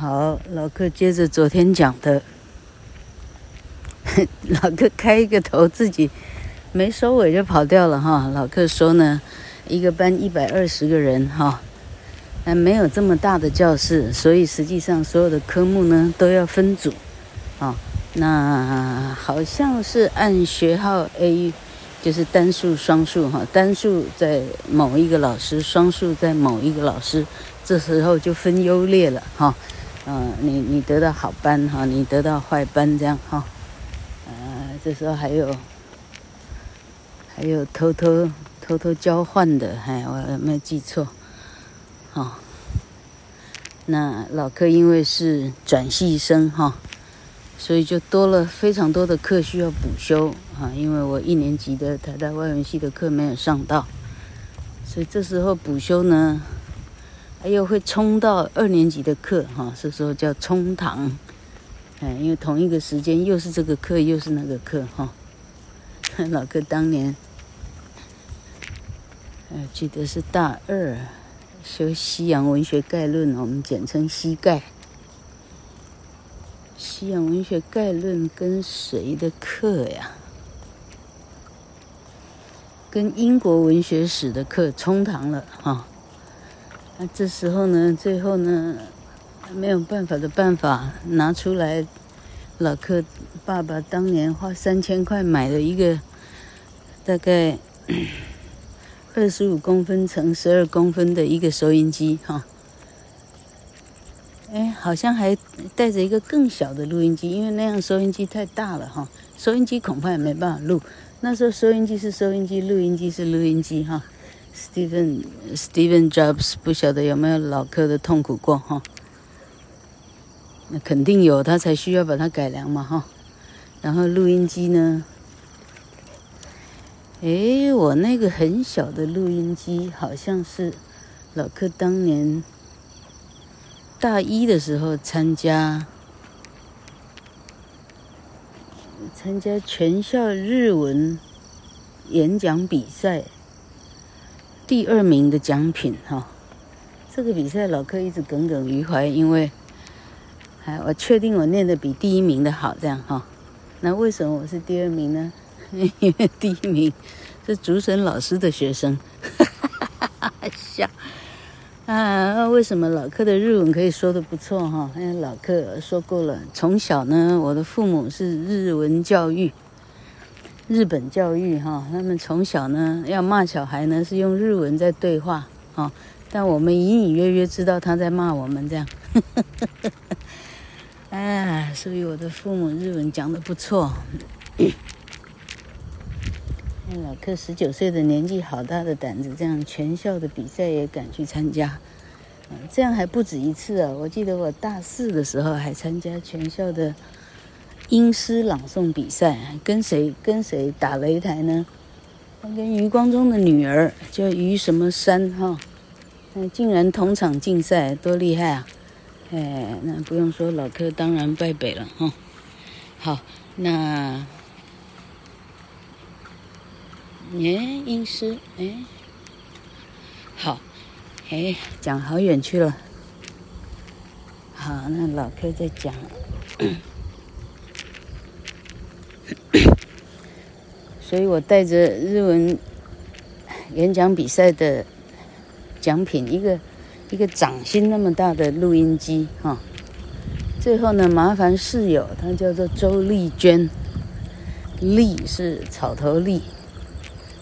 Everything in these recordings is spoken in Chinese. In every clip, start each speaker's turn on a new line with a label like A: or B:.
A: 好，老客接着昨天讲的，老客开一个头，自己没收尾就跑掉了哈。老客说呢，一个班一百二十个人哈，还没有这么大的教室，所以实际上所有的科目呢都要分组啊。那好像是按学号 A。就是单数、双数哈，单数在某一个老师，双数在某一个老师，这时候就分优劣了哈。嗯，你你得到好班哈，你得到坏班这样哈。呃，这时候还有还有偷偷偷偷交换的，哎，我有没有记错？哈，那老客因为是转系生哈。所以就多了非常多的课需要补修啊，因为我一年级的台大外文系的课没有上到，所以这时候补修呢，还有会冲到二年级的课哈，是时候叫冲堂，哎，因为同一个时间又是这个课又是那个课哈。老哥当年，呃，记得是大二修西洋文学概论，我们简称西概。西洋文学概论跟谁的课呀？跟英国文学史的课冲堂了哈。那这时候呢，最后呢，没有办法的办法拿出来，老克爸爸当年花三千块买了一个大概二十五公分乘十二公分的一个收音机哈。哎，好像还带着一个更小的录音机，因为那样收音机太大了哈。收音机恐怕也没办法录。那时候收音机是收音机，录音机是录音机哈。Steven Steven Jobs 不晓得有没有老客的痛苦过哈？那肯定有，他才需要把它改良嘛哈。然后录音机呢？哎，我那个很小的录音机好像是老客当年。大一的时候参加参加全校日文演讲比赛，第二名的奖品哈，这个比赛老柯一直耿耿于怀，因为哎，我确定我念的比第一名的好，这样哈。那为什么我是第二名呢？因为第一名是竹审老师的学生，哈哈哈哈笑。啊，为什么老客的日文可以说的不错哈？因为老客说过了，从小呢，我的父母是日文教育，日本教育哈。他们从小呢要骂小孩呢是用日文在对话哈，但我们隐隐约约知道他在骂我们这样。哎，所以我的父母日文讲得不错。老客十九岁的年纪，好大的胆子，这样全校的比赛也敢去参加，这样还不止一次啊！我记得我大四的时候还参加全校的英诗朗诵比赛，跟谁跟谁打擂台呢？他跟余光中的女儿叫余什么山哈，那竟然同场竞赛，多厉害啊！哎，那不用说，老柯当然败北了哈。好，那。耶，英诗，哎，好，哎，讲好远去了。好，那老柯在讲，所以我带着日文演讲比赛的奖品，一个一个掌心那么大的录音机哈。最后呢，麻烦室友，她叫做周丽娟，丽是草头丽。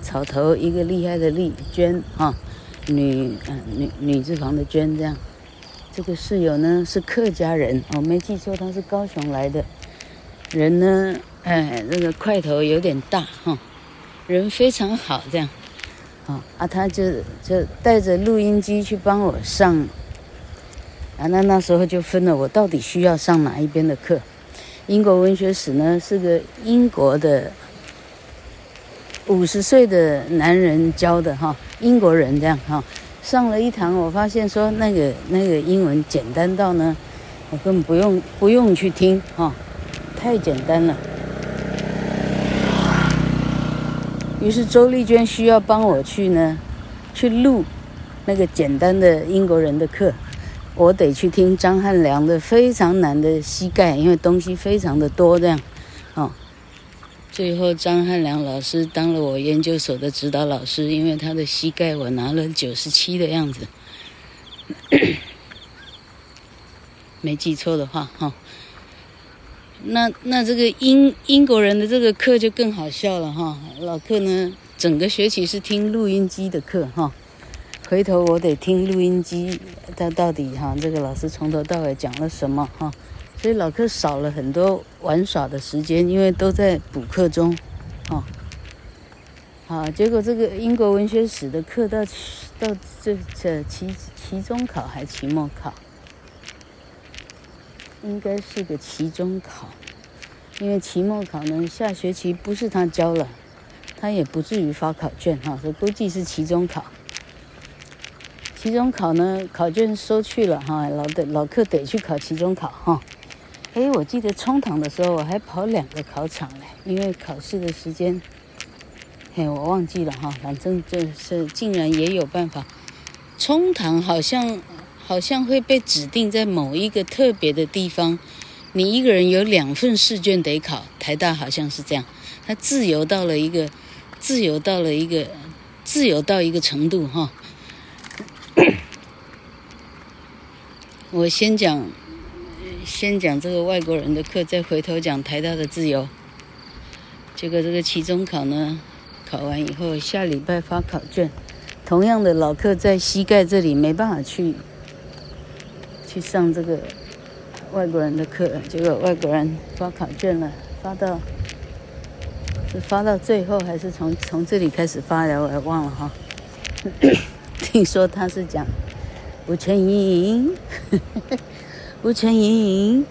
A: 草头一个厉害的丽娟哈，女嗯女女字旁的娟这样，这个室友呢是客家人，我没记错，他是高雄来的人呢，哎，那个块头有点大哈，人非常好这样，啊啊，他就就带着录音机去帮我上，啊那那时候就分了我到底需要上哪一边的课，英国文学史呢是个英国的。五十岁的男人教的哈，英国人这样哈，上了一堂，我发现说那个那个英文简单到呢，我根本不用不用去听哈，太简单了。于是周丽娟需要帮我去呢，去录那个简单的英国人的课，我得去听张汉良的非常难的膝盖，因为东西非常的多，这样，哦。最后张汉良老师当了我研究所的指导老师，因为他的膝盖我拿了九十七的样子，没记错的话，哈、哦。那那这个英英国人的这个课就更好笑了，哈、老课呢，整个学期是听录音机的课，哈、回头我得听录音机，他到底哈这个老师从头到尾讲了什么哈，所以老课少了很多玩耍的时间，因为都在补课中，哦，好，结果这个英国文学史的课到到这这期期中考还期末考，应该是个期中考，因为期末考呢下学期不是他教了，他也不至于发考卷哈，所以估计是期中考。期中考呢，考卷收去了哈，老的老课得去考期中考哈。哎，我记得冲堂的时候我还跑两个考场嘞，因为考试的时间，嘿，我忘记了哈。反正就是竟然也有办法，冲堂好像好像会被指定在某一个特别的地方，你一个人有两份试卷得考。台大好像是这样，他自由到了一个，自由到了一个，自由到一个程度哈。我先讲，先讲这个外国人的课，再回头讲台大的自由。结果这个期中考呢，考完以后下礼拜发考卷，同样的老课在膝盖这里没办法去去上这个外国人的课，结果外国人发考卷了，发到是发到最后还是从从这里开始发的，我也忘了哈。听说他是讲。吴承莹，吴承莹，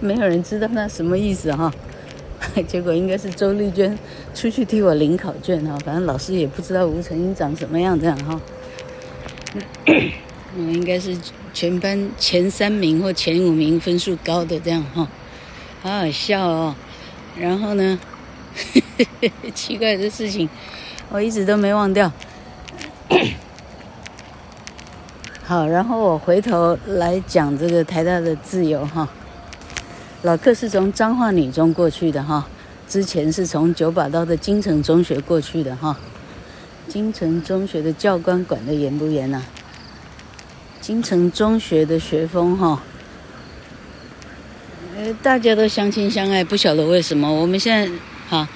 A: 没有人知道那什么意思哈。结果应该是周丽娟出去替我领考卷哈，反正老师也不知道吴晨莹长什么样这样哈。嗯，应该是全班前三名或前五名分数高的这样哈，好好笑哦。然后呢，奇怪的事情，我一直都没忘掉。好，然后我回头来讲这个台大的自由哈。老客是从彰化女中过去的哈，之前是从九把刀的金城中学过去的哈。金城中学的教官管得严不严呐？金城中学的学风哈，呃，大家都相亲相爱，不晓得为什么。我们现在哈，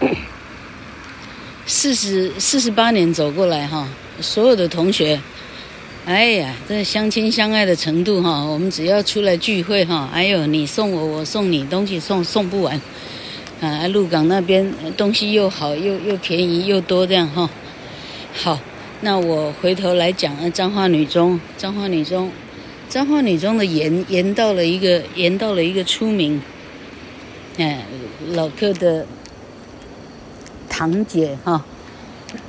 A: 四十四十八年走过来哈，所有的同学。哎呀，这相亲相爱的程度哈，我们只要出来聚会哈，哎呦，你送我，我送你，东西送送不完，啊，鹿港那边东西又好又又便宜又多这样哈。好，那我回头来讲啊，彰化女中，彰化女中，彰化女中的严严到了一个严到了一个出名，哎，老客的堂姐哈。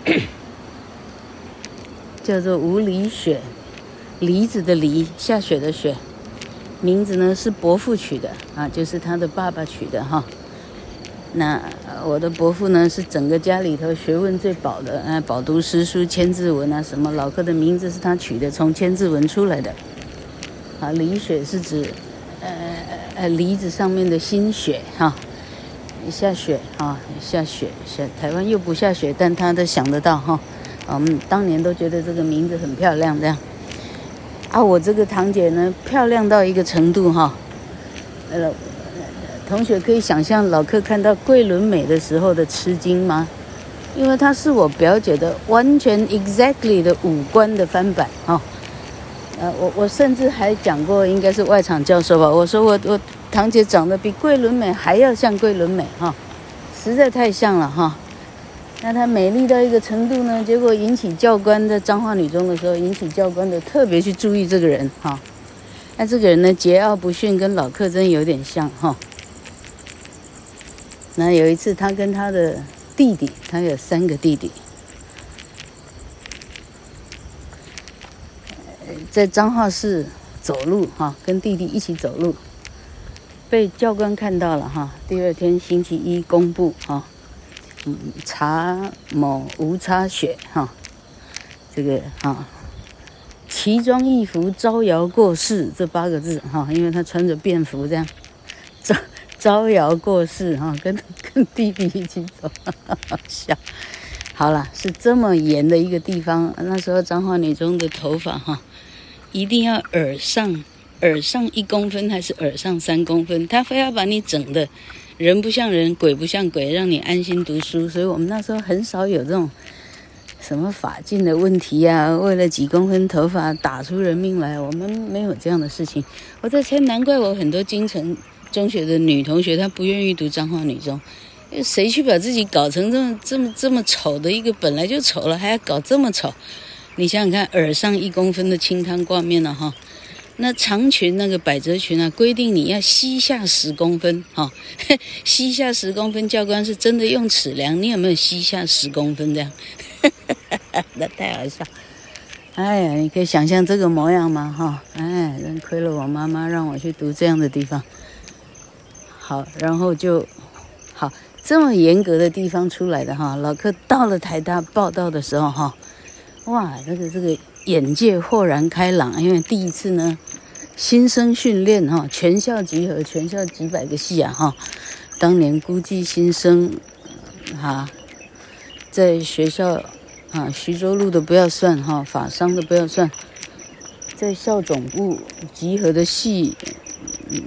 A: 叫做吴梨雪，梨子的梨，下雪的雪，名字呢是伯父取的啊，就是他的爸爸取的哈。那我的伯父呢是整个家里头学问最饱的，啊，饱读诗书，千字文啊什么，老课的名字是他取的，从千字文出来的。啊，梨雪是指呃呃梨子上面的新雪哈，下雪啊下雪下，台湾又不下雪，但他都想得到哈。我们当年都觉得这个名字很漂亮，这样啊，我这个堂姐呢，漂亮到一个程度哈。呃，同学可以想象老克看到桂纶镁的时候的吃惊吗？因为她是我表姐的完全 exactly 的五官的翻版哈。呃，我我甚至还讲过，应该是外场教授吧，我说我我堂姐长得比桂纶镁还要像桂纶镁哈，实在太像了哈。那她美丽到一个程度呢？结果引起教官在彰化女中的时候，引起教官的特别去注意这个人哈。那这个人呢，桀骜不驯，跟老克真有点像哈。那有一次，他跟他的弟弟，他有三个弟弟，在彰化市走路哈，跟弟弟一起走路，被教官看到了哈。第二天星期一公布哈。嗯，查某无差血哈，这个哈，奇装异服招摇过市这八个字哈，因为他穿着便服这样招摇过市哈，跟跟弟弟一起走，好 笑。好了，是这么严的一个地方。那时候彰化女中的头发哈，一定要耳上耳上一公分还是耳上三公分？他非要把你整的人不像人，鬼不像鬼，让你安心读书。所以我们那时候很少有这种什么发禁的问题呀、啊。为了几公分头发打出人命来，我们没有这样的事情。我在猜，难怪我很多京城中学的女同学她不愿意读彰化女中。谁去把自己搞成这么这么这么丑的一个本来就丑了，还要搞这么丑？你想想看，耳上一公分的清汤挂面了哈，那长裙那个百褶裙啊，规定你要膝下十公分哈，膝下十公分，教官是真的用尺量，你有没有膝下十公分这样？那太好笑！哎呀，你可以想象这个模样吗？哈，哎，真亏了我妈妈让我去读这样的地方。好，然后就好。这么严格的地方出来的哈，老柯到了台大报道的时候哈，哇，这个这个眼界豁然开朗，因为第一次呢，新生训练哈，全校集合，全校几百个系啊哈，当年估计新生哈，在学校啊，徐州路的不要算哈，法商的不要算，在校总部集合的系，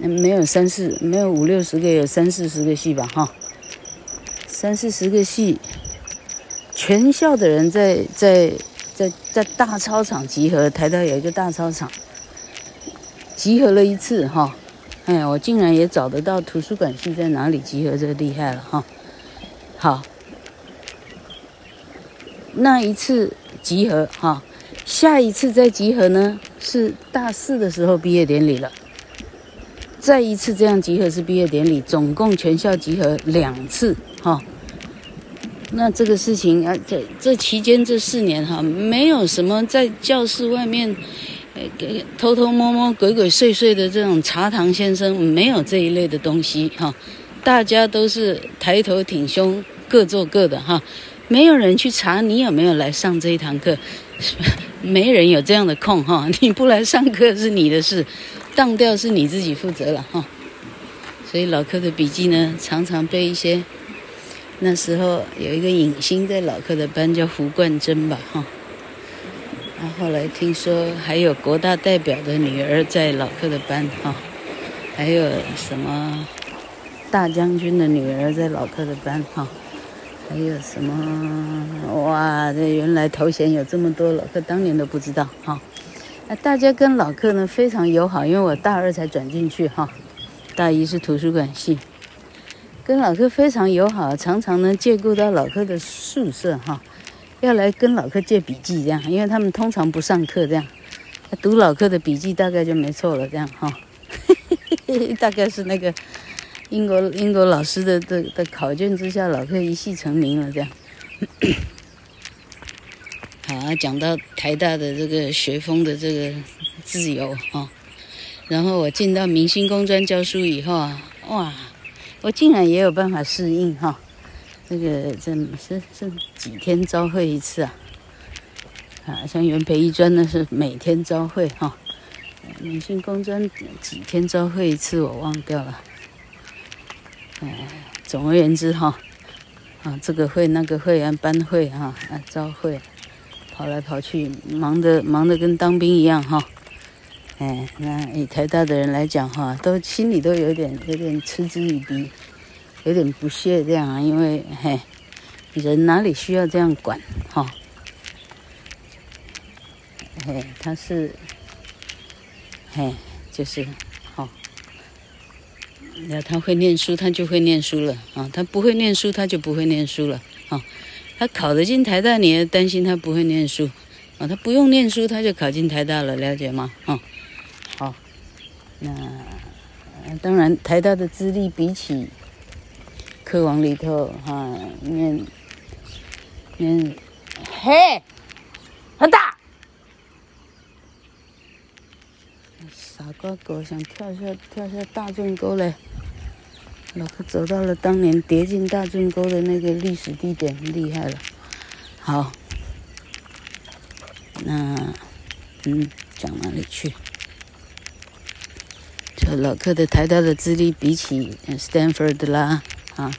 A: 没有三四，没有五六十个，有三四十个系吧哈。三四十个系，全校的人在在在在大操场集合。台大有一个大操场，集合了一次哈。哎呀，我竟然也找得到图书馆系在哪里集合，这个厉害了哈。好，那一次集合哈，下一次再集合呢，是大四的时候毕业典礼了。再一次这样集合是毕业典礼，总共全校集合两次。哈、那这个事情啊，这这期间这四年哈，没有什么在教室外面，呃，偷偷摸摸、鬼鬼祟祟的这种茶堂先生，没有这一类的东西哈、大家都是抬头挺胸，各做各的哈、没有人去查你有没有来上这一堂课，没人有这样的空哈、你不来上课是你的事，当掉是你自己负责了哈、所以老柯的笔记呢，常常被一些。那时候有一个影星在老柯的班叫胡冠珍吧，哈。然后来听说还有国大代表的女儿在老柯的班，哈。还有什么大将军的女儿在老柯的班，哈。还有什么哇？这原来头衔有这么多，老克当年都不知道，哈。那大家跟老克呢非常友好，因为我大二才转进去，哈。大一是图书馆系。跟老柯非常友好，常常呢借故到老柯的宿舍哈，要来跟老柯借笔记这样，因为他们通常不上课这样，读老柯的笔记大概就没错了这样哈，大概是那个英国英国老师的的的考卷之下，老柯一系成名了这样。好，讲到台大的这个学风的这个自由啊，然后我进到明星工专教书以后啊，哇！我竟然也有办法适应哈，这个这是是几天朝会一次啊？啊，像元培一专那是每天朝会哈，明星工专几天朝会一次我忘掉了。哎，总而言之哈，啊这个会那个会啊班会哈啊朝会，跑来跑去，忙得忙得跟当兵一样哈。哎，那以台大的人来讲哈，都心里都有点有点嗤之以鼻，有点不屑这样啊，因为嘿，人哪里需要这样管哈？嘿，他是，嘿，就是，好，那他会念书，他就会念书了啊，他不会念书，他就不会念书了啊。他考得进台大，你也担心他不会念书啊？他不用念书，他就考进台大了，了解吗？啊？好，那当然，台大的资历比起科网里头哈，念念嘿很大，傻瓜狗想跳下跳下大圳沟嘞，老柯走到了当年跌进大圳沟的那个历史地点，厉害了。好，那嗯。讲哪里去？就老克的台大的资历比起 Stanford 的啦，啊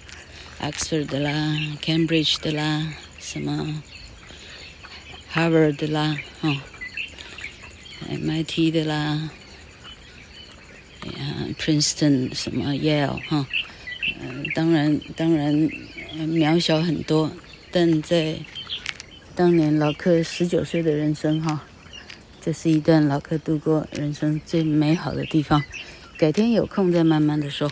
A: ，Oxford 的啦，Cambridge 的啦，什么 Harvard 的啦，啊，MIT 的啦，，Princeton 什么 Yale 哈，嗯，当然当然渺小很多，但在当年老克十九岁的人生哈。这是一段老克度过人生最美好的地方，改天有空再慢慢的说。